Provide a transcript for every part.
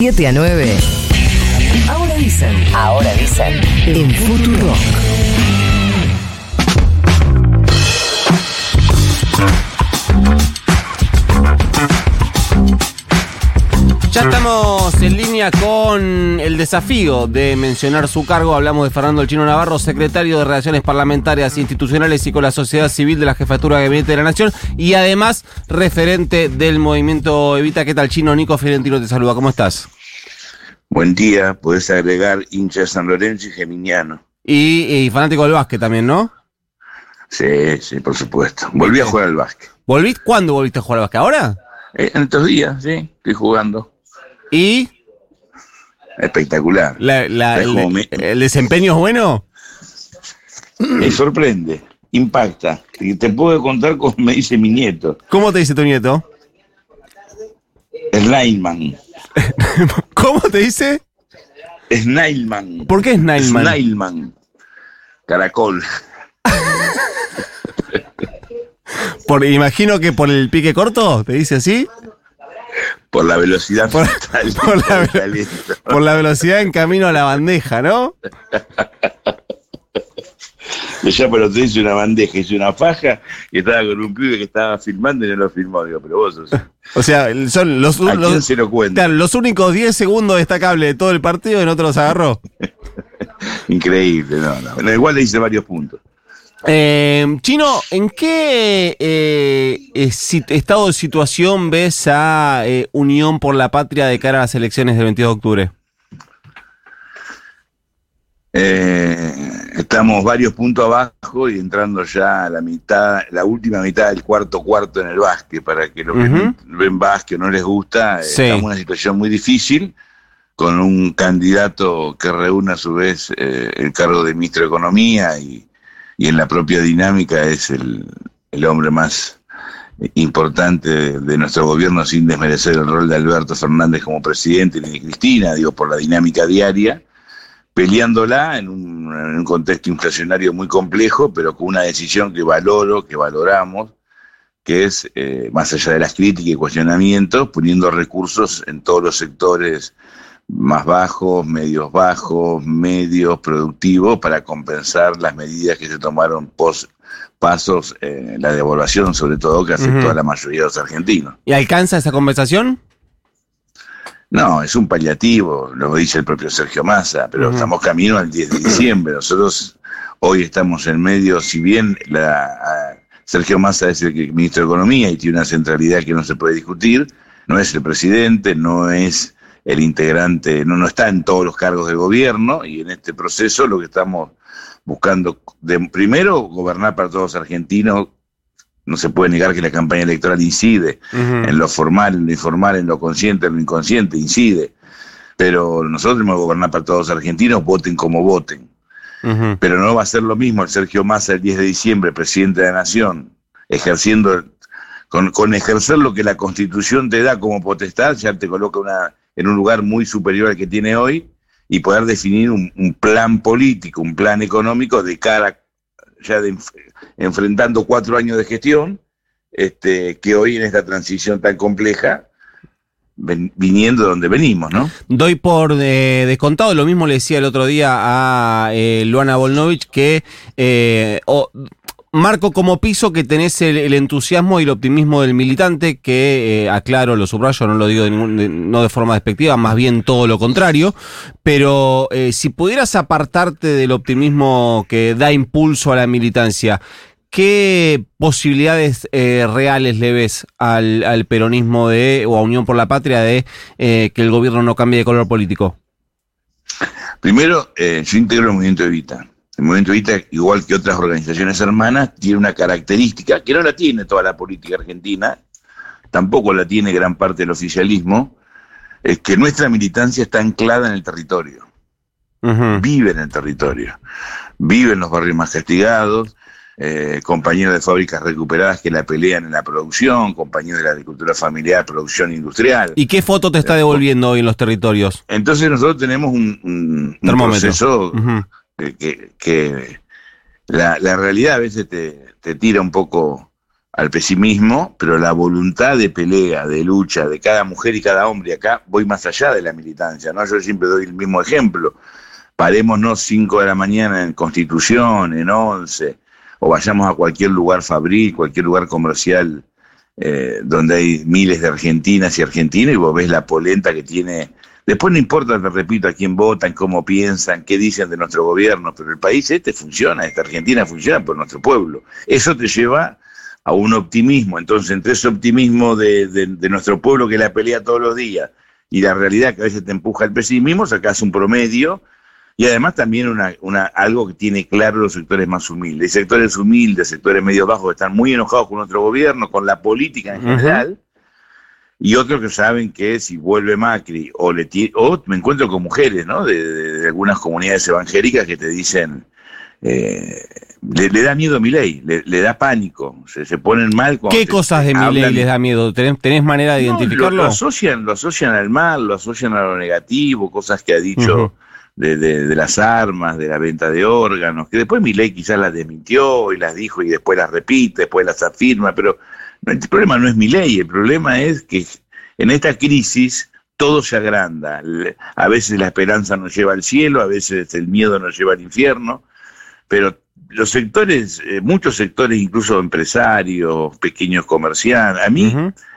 7 a 9. Ahora dicen. Ahora dicen. En Futuro. Línea con el desafío de mencionar su cargo. Hablamos de Fernando El Chino Navarro, secretario de Relaciones Parlamentarias Institucionales y con la Sociedad Civil de la Jefatura de Gabinete de la Nación y además referente del movimiento Evita. ¿Qué tal, Chino? Nico Fiorentino te saluda. ¿Cómo estás? Buen día, podés agregar hincha San Lorenzo y Geminiano. Y, y fanático del básquet también, ¿no? Sí, sí, por supuesto. Volví a jugar al básquet. ¿Volviste? ¿Cuándo volviste a jugar al básquet? ¿Ahora? Eh, en estos días, sí, estoy jugando. ¿Y Espectacular. la- la- Es el, desempeño es bueno? Me sorprende, impacta. Te, te puedo contar como me dice mi nieto, ¿Cómo te dice tu nieto? Snailman. ¿Cómo te dice? Snailman. ¿Por qué Snailman? Snailman. Caracol. Por, imagino que por el pique corto, ¿te dice así? Por la velocidad Por- por la. Por la velocidad en camino a la bandeja, ¿no? Yo pero te hice una bandeja, hice una faja y estaba con un pibe que estaba filmando y no lo filmó. Digo, pero vos sos. O sea, son los, ¿A quién los- se lo cuenta? claro, los únicos 10 segundos destacables de todo el partido y no te los agarró. Increíble, no, no. Bueno, igual le hice varios puntos. Eh, Chino, ¿en qué eh, eh, estado de situación ves a eh, Unión por la Patria de cara a las elecciones del 22 de octubre? Estamos varios puntos abajo y entrando ya a la mitad, la última mitad del cuarto cuarto en el básquet, para que los que ven básquet no les gusta, Sí. estamos en una situación muy difícil, con un candidato que reúne a su vez el cargo de ministro de Economía y, y en la propia dinámica es el, el hombre más importante de, nuestro gobierno sin desmerecer el rol de Alberto Fernández como presidente ni de Cristina, digo, por la dinámica diaria peleándola en un, en un contexto inflacionario muy complejo, pero con una decisión que valoro, que valoramos, que es, eh, más allá de las críticas y cuestionamientos, poniendo recursos en todos los sectores más bajos, medios bajos, medios productivos, para compensar las medidas que se tomaron post pasos, eh, la devaluación sobre todo, que afectó a la mayoría de los argentinos. ¿Y alcanza esa conversación? No, es un paliativo, lo dice el propio Sergio Massa, pero estamos camino al 10 de diciembre. Nosotros hoy estamos en medio, si bien la, a- Sergio Massa es el ministro de Economía y tiene una centralidad que no se puede discutir, no es el presidente, no es el integrante, no, no está en todos los cargos del gobierno y en este proceso lo que estamos buscando, de, primero, gobernar para todos los argentinos. No se puede negar que la campaña electoral incide en lo formal, en lo informal, en lo consciente, en lo inconsciente, incide. Pero nosotros tenemos que gobernar para todos los argentinos, voten como voten. Pero no va a ser lo mismo el Sergio Massa el 10 de diciembre, presidente de la Nación, ejerciendo, con, con ejercer lo que la Constitución te da como potestad, ya te coloca una, en un lugar muy superior al que tiene hoy, y poder definir un, plan político, un plan económico de cara, ya enfrentando cuatro años de gestión, este, que hoy en esta transición tan compleja, viniendo de donde venimos, ¿no? Doy por eh, descontado, lo mismo le decía el otro día a eh, Luana Volnovich, que eh, marco como piso que tenés el, entusiasmo y el optimismo del militante, que eh, aclaro, lo subrayo, no lo digo de ningún- no de forma despectiva, más bien todo lo contrario, pero eh, si pudieras apartarte del optimismo que da impulso a la militancia, ¿Qué posibilidades eh, reales le ves al, al peronismo de, o a Unión por la Patria de que el gobierno no cambie de color político? Primero, yo integro el movimiento Evita. El movimiento Evita, igual que otras organizaciones hermanas, tiene una característica que no la tiene toda la política argentina, tampoco la tiene gran parte del oficialismo, es que nuestra militancia está anclada en el territorio, vive en el territorio, vive en los barrios más castigados, eh, compañeros de fábricas recuperadas que la pelean en la producción, compañeros de la agricultura familiar, producción industrial. ¿Y qué foto te está devolviendo hoy en los territorios? Entonces nosotros tenemos un, un- un Termómetro. proceso que- la realidad a veces te, te tira un poco al pesimismo, pero la voluntad de pelea, de lucha de cada mujer y cada hombre, acá voy más allá de la militancia, ¿no? Yo siempre doy el mismo ejemplo. Parémonos 5 de la mañana en Constitución, en 11, o vayamos a cualquier lugar fabril, cualquier lugar comercial eh, donde hay miles de argentinas y argentinos y vos ves la polenta que tiene. Después no importa, te repito, a quién votan, cómo piensan, qué dicen de nuestro gobierno, pero el país este funciona, esta Argentina funciona por nuestro pueblo. Eso te lleva a un optimismo. Entonces, entre ese optimismo de, de, nuestro pueblo que la pelea todos los días y la realidad que a veces te empuja al pesimismo, sacas un promedio y además también una, una, algo que tiene claro los sectores más humildes. Sectores humildes, sectores medios bajos están muy enojados con nuestro gobierno, con la política en general, y otros que saben que si vuelve Macri o, le o me encuentro con mujeres ¿no? de, algunas comunidades evangélicas que te dicen, eh, le, da miedo a mi ley, le, da pánico, se, se ponen mal. ¿Qué cosas de mi ley les da miedo? ¿Tenés, manera de identificarlo? Lo, asocian, lo asocian al mal, lo asocian a lo negativo, cosas que ha dicho de, de, las armas, de la venta de órganos, que después mi ley quizás las desmintió y las dijo y después las repite, después las afirma, pero el problema no es mi ley, el problema es que en esta crisis todo se agranda. A veces la esperanza nos lleva al cielo, a veces el miedo nos lleva al infierno, pero los sectores, eh, muchos sectores, incluso empresarios, pequeños comerciantes, a mí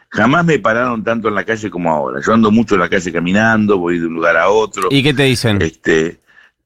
jamás me pararon tanto en la calle como ahora. Yo ando mucho en la calle caminando, voy de un lugar a otro. ¿Y qué te dicen? Este,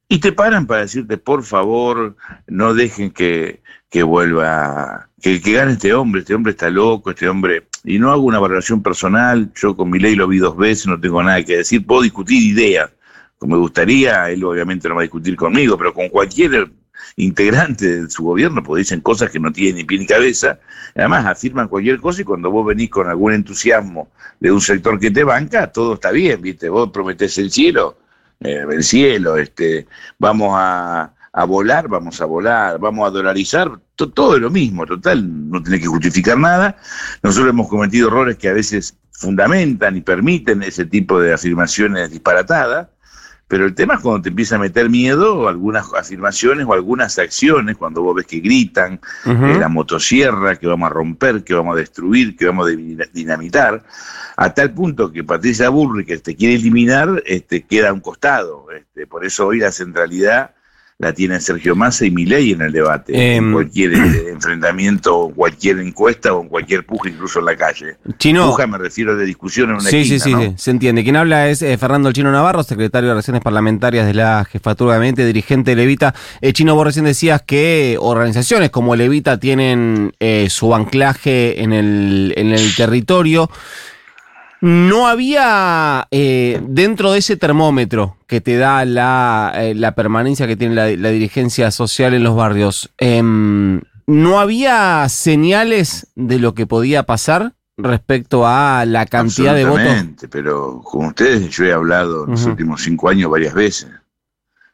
y te paran para decirte, por favor, no dejen que, que vuelva, que, que gane este hombre, este hombre está loco, este hombre... Y no hago una valoración personal, yo con mi ley lo vi dos veces, no tengo nada que decir, puedo discutir ideas, como me gustaría, él obviamente no va a discutir conmigo, pero con cualquier integrante de su gobierno, porque dicen cosas que no tienen ni pie ni cabeza, además afirman cualquier cosa y cuando vos venís con algún entusiasmo de un sector que te banca, todo está bien, ¿viste? Vos prometés el cielo, eh, el cielo, este, vamos a, a, volar, vamos a volar, vamos a dolarizar, todo es lo mismo, total, no tenés que justificar nada. Nosotros hemos cometido errores que a veces fundamentan y permiten ese tipo de afirmaciones disparatadas, pero el tema es cuando te empieza a meter miedo, algunas afirmaciones o algunas acciones, cuando vos ves que gritan, eh, la motosierra, que vamos a romper, que vamos a destruir, que vamos a dinamitar, a tal punto que Patricia Burri, que te quiere eliminar, este, queda a un costado. Este, por eso hoy la centralidad la tiene Sergio Massa y Milei en el debate, en em, cualquier eh, enfrentamiento, cualquier encuesta o en cualquier puja, incluso en la calle. Chino, puja me refiero de discusión en una Sí, sí, sí, se entiende. Quien habla es eh, Fernando El Chino Navarro, secretario de Relaciones Parlamentarias de la Jefatura de Gabinete, dirigente de Levita. Eh, Chino, vos recién decías que organizaciones como Levita tienen su anclaje en el, en el territorio. No había eh, dentro de ese termómetro que te da la, eh, la permanencia que tiene la, dirigencia social en los barrios, em, ¿no había señales de lo que podía pasar respecto a la cantidad de votos? Pero con ustedes yo he hablado en los últimos cinco años varias veces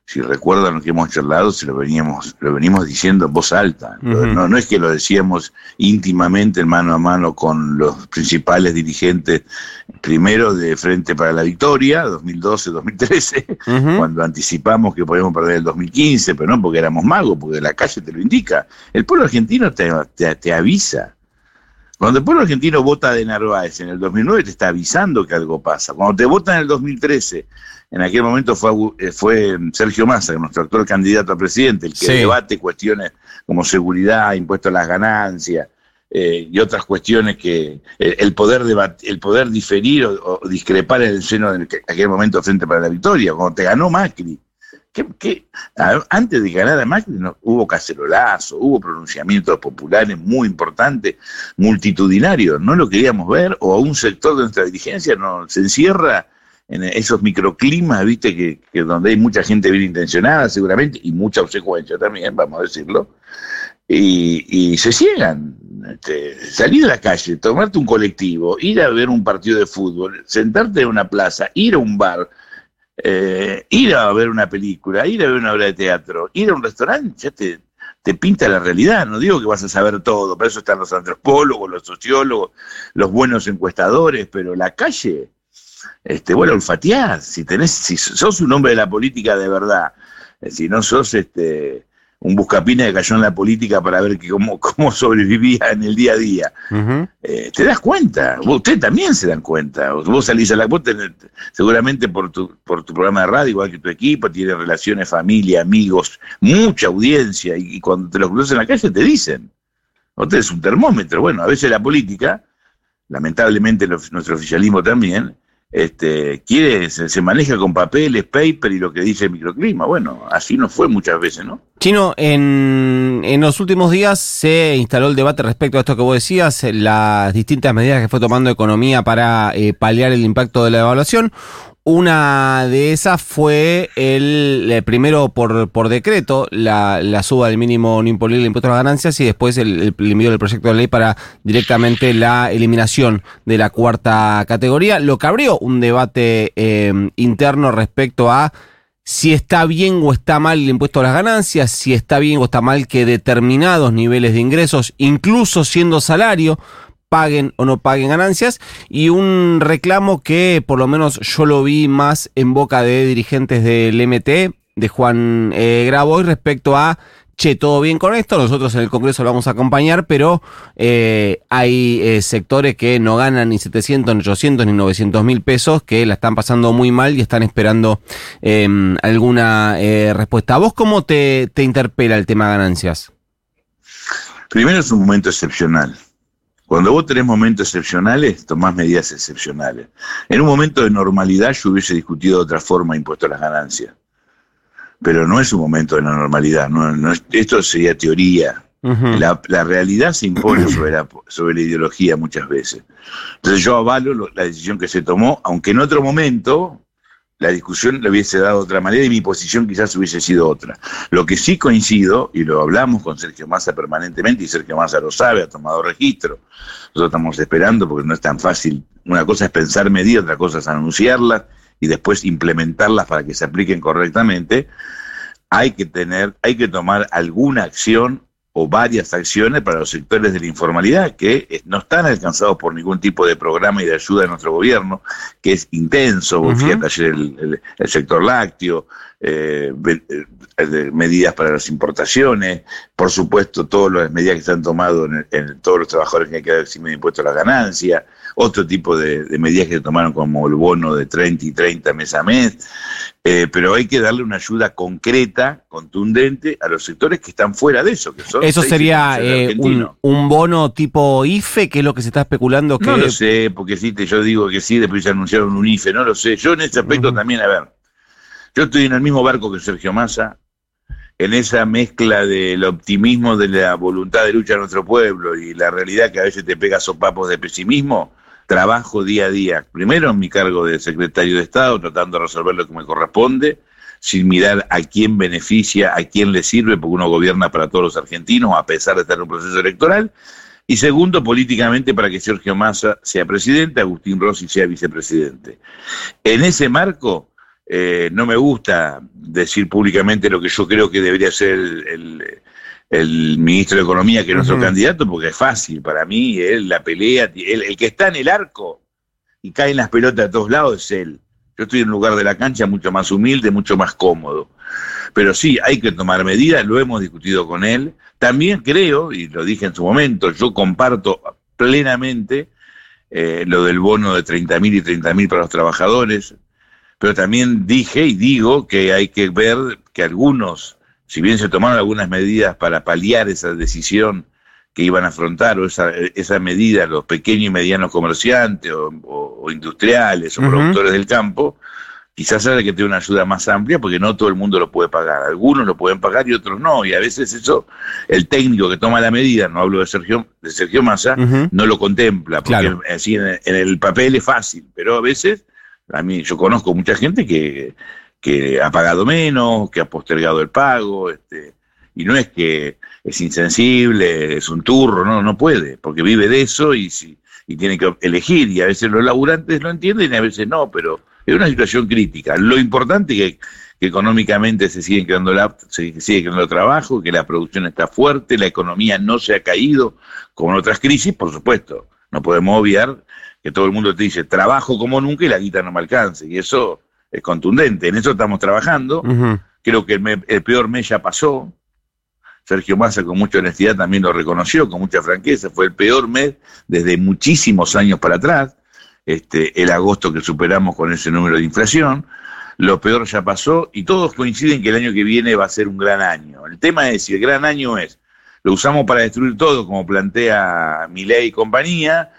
si recuerdan lo que hemos charlado, se lo veníamos, lo venimos diciendo en voz alta. no, no es que lo decíamos íntimamente, mano a mano con los principales dirigentes, primero de Frente para la Victoria, 2012-2013, cuando anticipamos que podíamos perder el 2015, pero no porque éramos magos, porque la calle te lo indica. El pueblo argentino te, te avisa. Cuando el pueblo argentino vota de Narváez en el 2009 te está avisando que algo pasa. Cuando te vota en el 2013 en aquel momento fue, eh, fue Sergio Massa, nuestro actual candidato a presidente, el que debate cuestiones como seguridad, impuestos a las ganancias eh, y otras cuestiones que el, poder el poder diferir o, discrepar en el seno de aquel momento frente para la victoria, cuando te ganó Macri. Que antes de ganar a Macri no, hubo cacerolazo, hubo pronunciamientos populares muy importantes, multitudinarios, no lo queríamos ver, o a un sector de nuestra dirigencia no, se encierra en esos microclimas, viste, que, donde hay mucha gente bien intencionada seguramente, y mucha obsecuencia también, vamos a decirlo, y, se ciegan. Este, salir a la calle, tomarte un colectivo, ir a ver un partido de fútbol, sentarte en una plaza, ir a un bar, eh, ir a ver una película, ir a ver una obra de teatro, ir a un restaurante, ya te, te pinta la realidad. No digo que vas a saber todo, para eso están los antropólogos, los sociólogos, los buenos encuestadores, pero la calle este, bueno, olfatear, si tenés, si sos un hombre de la política de verdad, eh, si no sos este un buscapina que cayó en la política para ver que cómo, cómo sobrevivía en el día a día. Eh, te das cuenta, ustedes también se dan cuenta. Vos salís a la vos seguramente por tu, por tu programa de radio, igual que tu equipo, tiene relaciones, familia, amigos, mucha audiencia, y, cuando te los cruzas en la calle te dicen, usted es un termómetro. Bueno, a veces la política, lamentablemente nuestro oficialismo también, este, quiere, se, maneja con papeles, paper y lo que dice el microclima. Bueno, así no fue muchas veces, ¿no? Chino, en, en los últimos días se instaló el debate respecto a esto que vos decías, las distintas medidas que fue tomando economía para eh, paliar el impacto de la evaluación. Una de esas fue el, primero por, por decreto, la, la, suba del mínimo no imponible de impuestos a las ganancias y después el, el del proyecto de ley para directamente la eliminación de la cuarta categoría, lo que abrió un debate eh, interno respecto a si está bien o está mal el impuesto a las ganancias, si está bien o está mal que determinados niveles de ingresos, incluso siendo salario, paguen o no paguen ganancias y un reclamo que por lo menos yo lo vi más en boca de dirigentes del MT, de Juan eh, respecto a che, todo bien con esto, nosotros en el Congreso lo vamos a acompañar, pero eh, hay eh, sectores que no ganan ni 700, ni 800, ni 900 mil pesos, que la están pasando muy mal y están esperando em, alguna eh, respuesta. ¿A vos cómo te, te interpela el tema ganancias? Primero es un momento excepcional. Cuando vos tenés momentos excepcionales, tomás medidas excepcionales. En un momento de normalidad yo hubiese discutido de otra forma impuesto a las ganancias. Pero no es un momento de la normalidad. No, esto sería teoría. la, realidad se impone sobre la, sobre la ideología muchas veces. Entonces yo avalo la decisión que se tomó, aunque en otro momento la discusión le hubiese dado otra manera y mi posición quizás hubiese sido otra. Lo que sí coincido, y lo hablamos con Sergio Massa permanentemente, y Sergio Massa lo sabe, ha tomado registro, nosotros estamos esperando porque no es tan fácil. Una cosa es pensar medidas, otra cosa es anunciarlas y después implementarlas para que se apliquen correctamente. Hay que tener, hay que tomar alguna acción o varias acciones para los sectores de la informalidad que eh, no están alcanzados por ningún tipo de programa y de ayuda de nuestro gobierno, que es intenso, uh ayer el, sector lácteo, eh, eh medidas para las importaciones, por supuesto todas las medidas que se han tomado en, todos los trabajadores que hay que dar de impuesto a la ganancia, otro tipo de, medidas que se tomaron como el bono de 30 y 30 mes a mes, eh, pero hay que darle una ayuda concreta, contundente a los sectores que están fuera de eso. Que eso sería eh, un, bono tipo IFE, que es lo que se está especulando. Que... No lo sé, porque sí, yo digo que sí, después se anunciaron un IFE, no lo sé. Yo en ese aspecto también, a ver, yo estoy en el mismo barco que Sergio Massa, en esa mezcla del optimismo de la voluntad de lucha de nuestro pueblo y la realidad que a veces te pega sopapos de pesimismo trabajo día a día, primero en mi cargo de secretario de Estado, tratando de resolver lo que me corresponde, sin mirar a quién beneficia, a quién le sirve, porque uno gobierna para todos los argentinos, a pesar de estar en un proceso electoral. Y segundo, políticamente, para que Sergio Massa sea presidente, Agustín Rossi sea vicepresidente. En ese marco, eh, no me gusta decir públicamente lo que yo creo que debería ser el el ministro de Economía, que es nuestro candidato, porque es fácil para mí, él la pelea, el que está en el arco y cae en las pelotas de todos lados es él. Yo estoy en un lugar de la cancha mucho más humilde, mucho más cómodo. Pero sí, hay que tomar medidas, lo hemos discutido con él. También creo, y lo dije en su momento, yo comparto plenamente eh, lo del bono de 30 mil y 30 mil para los trabajadores, pero también dije y digo que hay que ver que algunos si bien se tomaron algunas medidas para paliar esa decisión que iban a afrontar o esa, esa medida los pequeños y medianos comerciantes o, industriales o productores del campo, quizás haya que tener una ayuda más amplia porque no todo el mundo lo puede pagar. Algunos lo pueden pagar y otros no. Y a veces eso, el técnico que toma la medida, no hablo de Sergio, de Sergio Massa, no lo contempla. Porque así en el papel es fácil, pero a veces, a mí yo conozco mucha gente que que ha pagado menos, que ha postergado el pago, este, y no es que es insensible, es un turro, no, no puede, porque vive de eso y, si, y tiene que elegir, y a veces los laburantes lo entienden y a veces no, pero es una situación crítica. Lo importante es que, económicamente se sigue creando, la, se sigue creando trabajo, que la producción está fuerte, la economía no se ha caído, como en otras crisis, por supuesto. No podemos obviar que todo el mundo te dice trabajo como nunca y la guita no me alcance, y eso es contundente. En eso estamos trabajando. Creo que el, peor mes ya pasó. Sergio Massa con mucha honestidad también lo reconoció, con mucha franqueza, fue el peor mes desde muchísimos años para atrás, este, el agosto que superamos con ese número de inflación, lo peor ya pasó y todos coinciden que el año que viene va a ser un gran año. El tema es si el gran año es, lo usamos para destruir todo, como plantea Milei y compañía,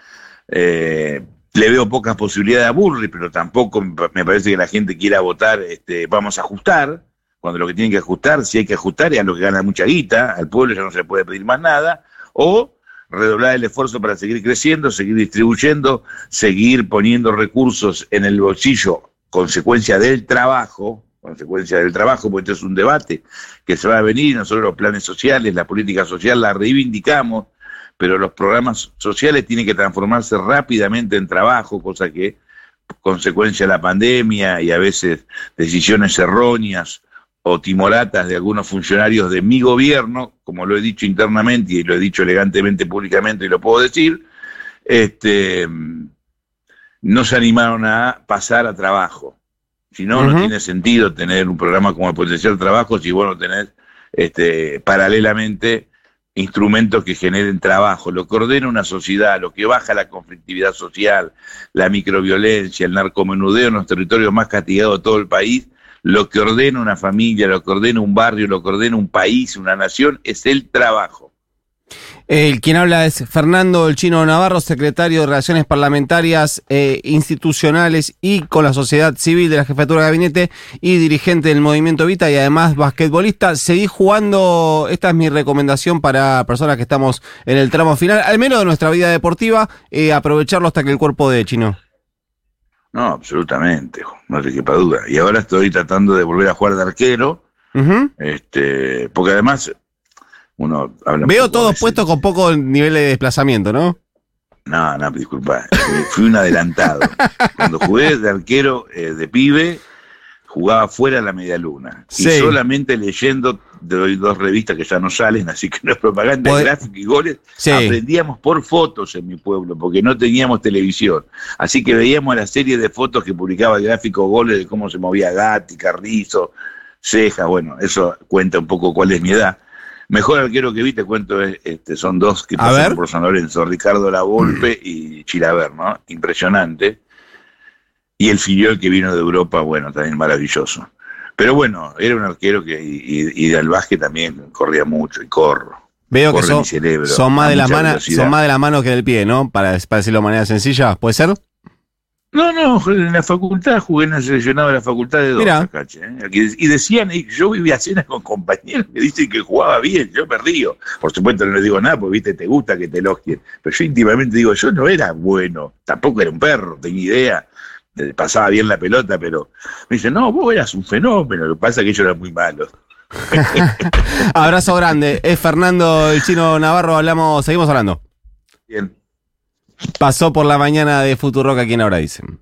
eh, le veo pocas posibilidades a Burri, pero tampoco me parece que la gente quiera votar, este, vamos a ajustar, cuando lo que tienen que ajustar, si hay que ajustar, es a lo que gana mucha guita, al pueblo ya no se le puede pedir más nada, o redoblar el esfuerzo para seguir creciendo, seguir distribuyendo, seguir poniendo recursos en el bolsillo, consecuencia del trabajo, consecuencia del trabajo, porque esto es un debate que se va a venir, nosotros los planes sociales, la política social la reivindicamos, pero los programas sociales tienen que transformarse rápidamente en trabajo, cosa que consecuencia de la pandemia y a veces decisiones erróneas o timoratas de algunos funcionarios de mi gobierno, como lo he dicho internamente y lo he dicho elegantemente públicamente y lo puedo decir, este, no se animaron a pasar a trabajo. Si no, no tiene sentido tener un programa como el Potencial Trabajo si vos no tenés este, paralelamente instrumentos que generen trabajo, lo que ordena una sociedad, lo que baja la conflictividad social, la microviolencia, el narcomenudeo en los territorios más castigados de todo el país, lo que ordena una familia, lo que ordena un barrio, lo que ordena un país, una nación, es el trabajo. El quien habla es Fernando El Chino Navarro, secretario de Relaciones Parlamentarias e Institucionales y con la sociedad civil de la Jefatura de Gabinete y dirigente del Movimiento Vita y además basquetbolista. Seguí jugando, esta es mi recomendación para personas que estamos en el tramo final, al menos de nuestra vida deportiva, eh, aprovecharlo hasta que el cuerpo de Chino. No, absolutamente, no te quepa duda. Y ahora estoy tratando de volver a jugar de arquero, este, porque además Veo todos puestos con poco nivel de desplazamiento, ¿no? No, no, disculpa. Fui un adelantado. Cuando jugué de arquero eh, de pibe, jugaba fuera de la media luna. Y solamente leyendo de dos revistas que ya no salen, así que no es propaganda, gráfico y goles, aprendíamos por fotos en mi pueblo, porque no teníamos televisión. Así que veíamos la serie de fotos que publicaba el gráfico goles de cómo se movía Gatti, Carrizo, Ceja, bueno, eso cuenta un poco cuál es mi edad. Mejor arquero que vi, te cuento, este, son dos que pasaron por San Lorenzo, Ricardo Lavolpe y Chilaver, ¿no? Impresionante. Y el Filiol que vino de Europa, bueno, también maravilloso. Pero bueno, era un arquero que, y, de Albasque también corría mucho y corro. Veo que son, son, más de la mano, son más de la mano que del pie, ¿no? Para, para decirlo de manera sencilla, ¿puede ser? No, no, en la facultad jugué en el seleccionado de la facultad de dos, ¿eh? Y decían, yo vivía cenas con compañeros que dicen que jugaba bien, yo me río. Por supuesto no les digo nada, porque viste, te gusta que te elogien. Pero yo íntimamente digo, yo no era bueno, tampoco era un perro, tenía idea, pasaba bien la pelota, pero me dicen, no, vos eras un fenómeno, lo que pasa es que yo era muy malo. Abrazo grande, es Fernando el Chino Navarro, hablamos, seguimos hablando. Bien pasó por la mañana de Futuroca aquí en Ahora Dicen.